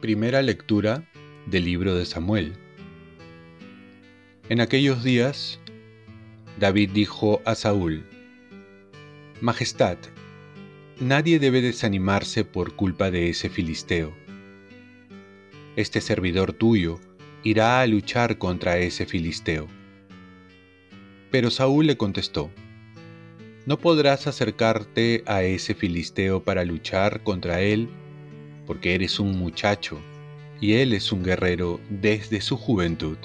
Primera lectura del libro de Samuel. En aquellos días, David dijo a Saúl, Majestad, nadie debe desanimarse por culpa de ese filisteo. Este servidor tuyo irá a luchar contra ese filisteo. Pero Saúl le contestó, No podrás acercarte a ese filisteo para luchar contra él porque eres un muchacho y él es un guerrero desde su juventud.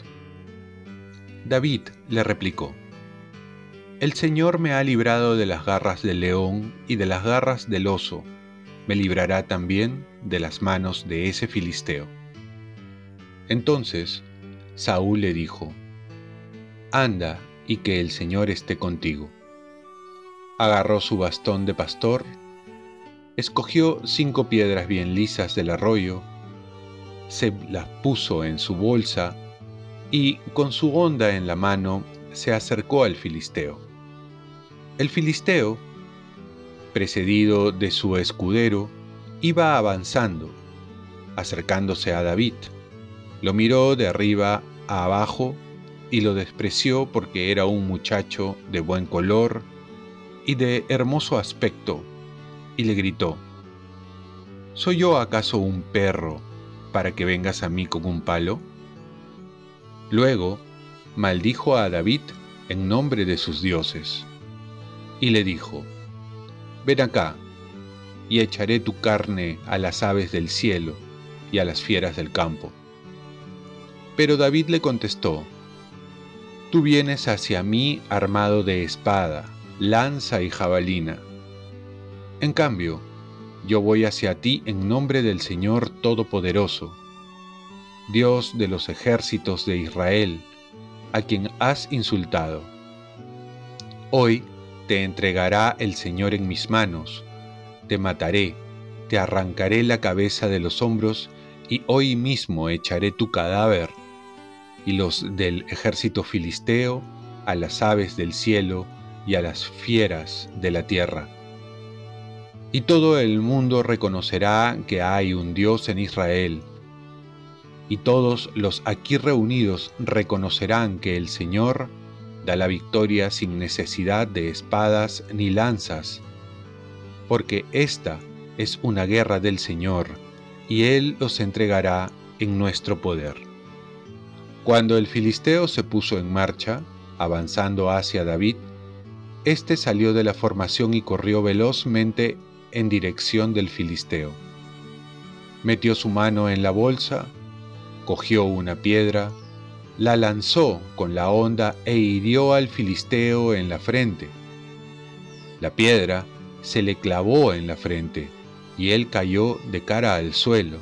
David le replicó, El Señor me ha librado de las garras del león y de las garras del oso, me librará también de las manos de ese filisteo. Entonces Saúl le dijo, Anda y que el Señor esté contigo. Agarró su bastón de pastor escogió cinco piedras bien lisas del arroyo, se las puso en su bolsa y con su honda en la mano se acercó al filisteo. El filisteo, precedido de su escudero, iba avanzando, acercándose a David. Lo miró de arriba a abajo y lo despreció porque era un muchacho de buen color y de hermoso aspecto y le gritó, ¿Soy yo acaso un perro para que vengas a mí con un palo? Luego maldijo a David en nombre de sus dioses, y le dijo, Ven acá, y echaré tu carne a las aves del cielo y a las fieras del campo. Pero David le contestó, Tú vienes hacia mí armado de espada, lanza y jabalina en cambio, yo voy hacia ti en nombre del Señor Todopoderoso, Dios de los ejércitos de Israel, a quien has insultado. Hoy te entregará el Señor en mis manos, te mataré, te arrancaré la cabeza de los hombros y hoy mismo echaré tu cadáver y los del ejército filisteo a las aves del cielo y a las fieras de la tierra y todo el mundo reconocerá que hay un Dios en Israel. Y todos los aquí reunidos reconocerán que el Señor da la victoria sin necesidad de espadas ni lanzas, porque esta es una guerra del Señor, y Él los entregará en nuestro poder. Cuando el filisteo se puso en marcha, avanzando hacia David, éste salió de la formación y corrió velozmente en dirección del filisteo. Metió su mano en la bolsa, cogió una piedra, la lanzó con la honda e hirió al filisteo en la frente. La piedra se le clavó en la frente y él cayó de cara al suelo.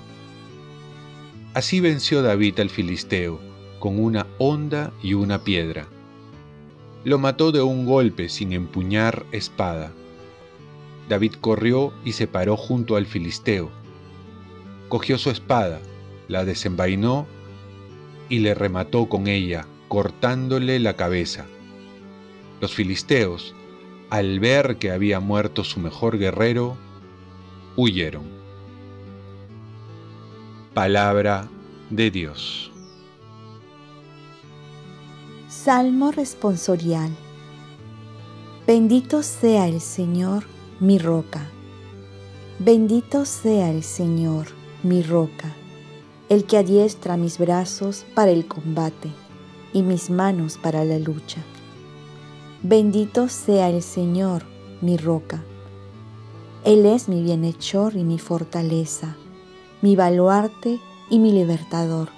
Así venció David al filisteo con una honda y una piedra. Lo mató de un golpe sin empuñar espada. David corrió y se paró junto al filisteo. Cogió su espada, la desenvainó y le remató con ella, cortándole la cabeza. Los filisteos, al ver que había muerto su mejor guerrero, huyeron. Palabra de Dios. Salmo responsorial. Bendito sea el Señor mi roca. Bendito sea el Señor, mi roca, el que adiestra mis brazos para el combate y mis manos para la lucha. Bendito sea el Señor, mi roca. Él es mi bienhechor y mi fortaleza, mi baluarte y mi libertador.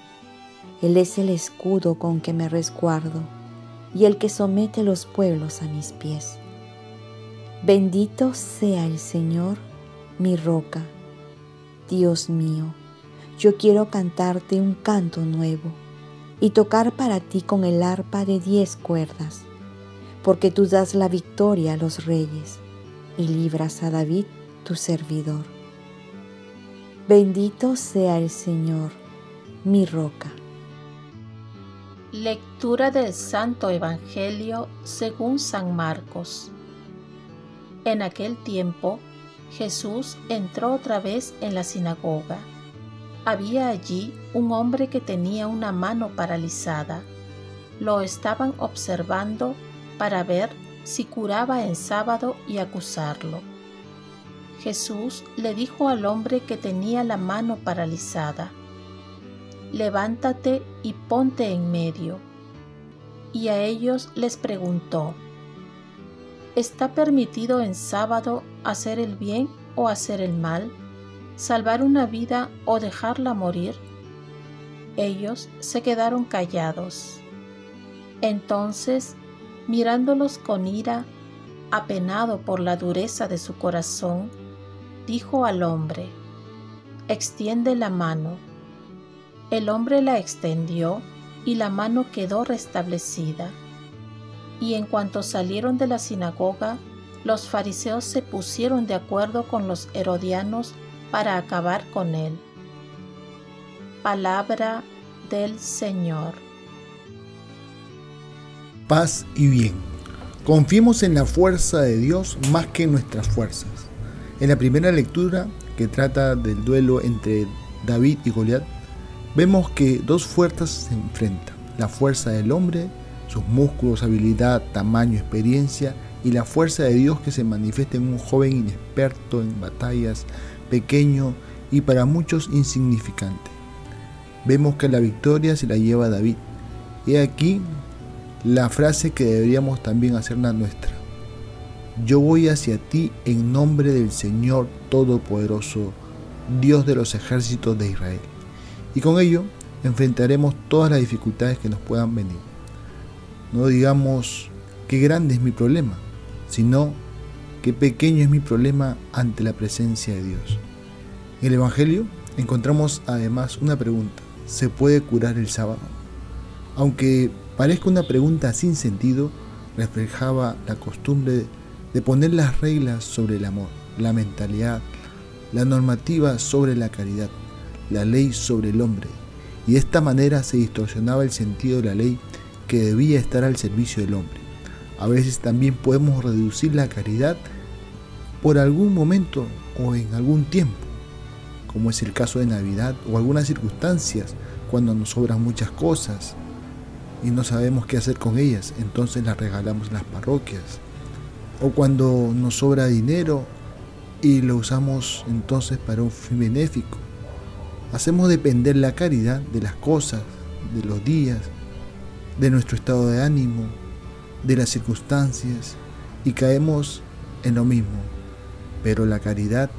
Él es el escudo con que me resguardo y el que somete los pueblos a mis pies. Bendito sea el Señor, mi roca. Dios mío, yo quiero cantarte un canto nuevo y tocar para ti con el arpa de diez cuerdas, porque tú das la victoria a los reyes y libras a David, tu servidor. Bendito sea el Señor, mi roca. Lectura del Santo Evangelio según San Marcos. En aquel tiempo, Jesús entró otra vez en la sinagoga. Había allí un hombre que tenía una mano paralizada. Lo estaban observando para ver si curaba en sábado y acusarlo. Jesús le dijo al hombre que tenía la mano paralizada, levántate y ponte en medio. Y a ellos les preguntó, ¿está permitido en sábado hacer el bien o hacer el mal? ¿Salvar una vida o dejarla morir? Ellos se quedaron callados. Entonces, mirándolos con ira, apenado por la dureza de su corazón, dijo al hombre, extiende la mano. El hombre la extendió y la mano quedó restablecida. Y en cuanto salieron de la sinagoga, los fariseos se pusieron de acuerdo con los herodianos para acabar con él. Palabra del Señor. Paz y bien. Confiemos en la fuerza de Dios más que en nuestras fuerzas. En la primera lectura, que trata del duelo entre David y Goliat, vemos que dos fuerzas se enfrentan, la fuerza del hombre, sus músculos, habilidad, tamaño, experiencia, y la fuerza de Dios que se manifiesta en un joven inexperto en batallas, pequeño y para muchos insignificante. Vemos que la victoria se la lleva David. Y aquí la frase que deberíamos también hacerla nuestra. Yo voy hacia ti en nombre del Señor Todopoderoso, Dios de los ejércitos de Israel y con ello enfrentaremos todas las dificultades que nos puedan venir. No digamos qué grande es mi problema, sino qué pequeño es mi problema ante la presencia de Dios. En el Evangelio encontramos además una pregunta, ¿se puede curar el sábado? Aunque parezca una pregunta sin sentido, reflejaba la costumbre de poner las reglas sobre el amor, la mentalidad, la normativa sobre la caridad la ley sobre el hombre, y de esta manera se distorsionaba el sentido de la ley que debía estar al servicio del hombre. A veces también podemos reducir la caridad por algún momento o en algún tiempo, como es el caso de Navidad o algunas circunstancias cuando nos sobran muchas cosas y no sabemos qué hacer con ellas, entonces las regalamos las parroquias. O cuando nos sobra dinero y lo usamos entonces para un fin benéfico Hacemos depender la caridad de las cosas, de los días, de nuestro estado de ánimo, de las circunstancias y caemos en lo mismo. Pero la caridad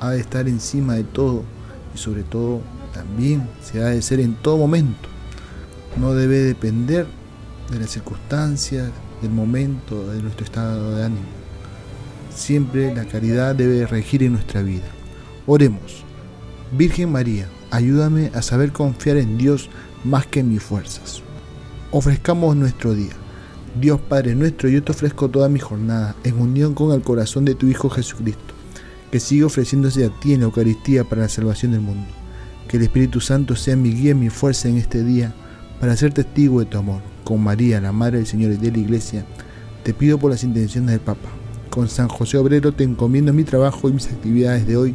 ha de estar encima de todo y sobre todo también se ha de ser en todo momento. No debe depender de las circunstancias, del momento, de nuestro estado de ánimo. Siempre la caridad debe regir en nuestra vida. Oremos. Virgen María, ayúdame a saber confiar en Dios más que en mis fuerzas. Ofrezcamos nuestro día. Dios Padre nuestro, yo te ofrezco toda mi jornada en unión con el corazón de tu Hijo Jesucristo, que sigue ofreciéndose a ti en la Eucaristía para la salvación del mundo. Que el Espíritu Santo sea mi guía y mi fuerza en este día para ser testigo de tu amor. Con María, la Madre del Señor y de la Iglesia, te pido por las intenciones del Papa. Con San José Obrero te encomiendo mi trabajo y mis actividades de hoy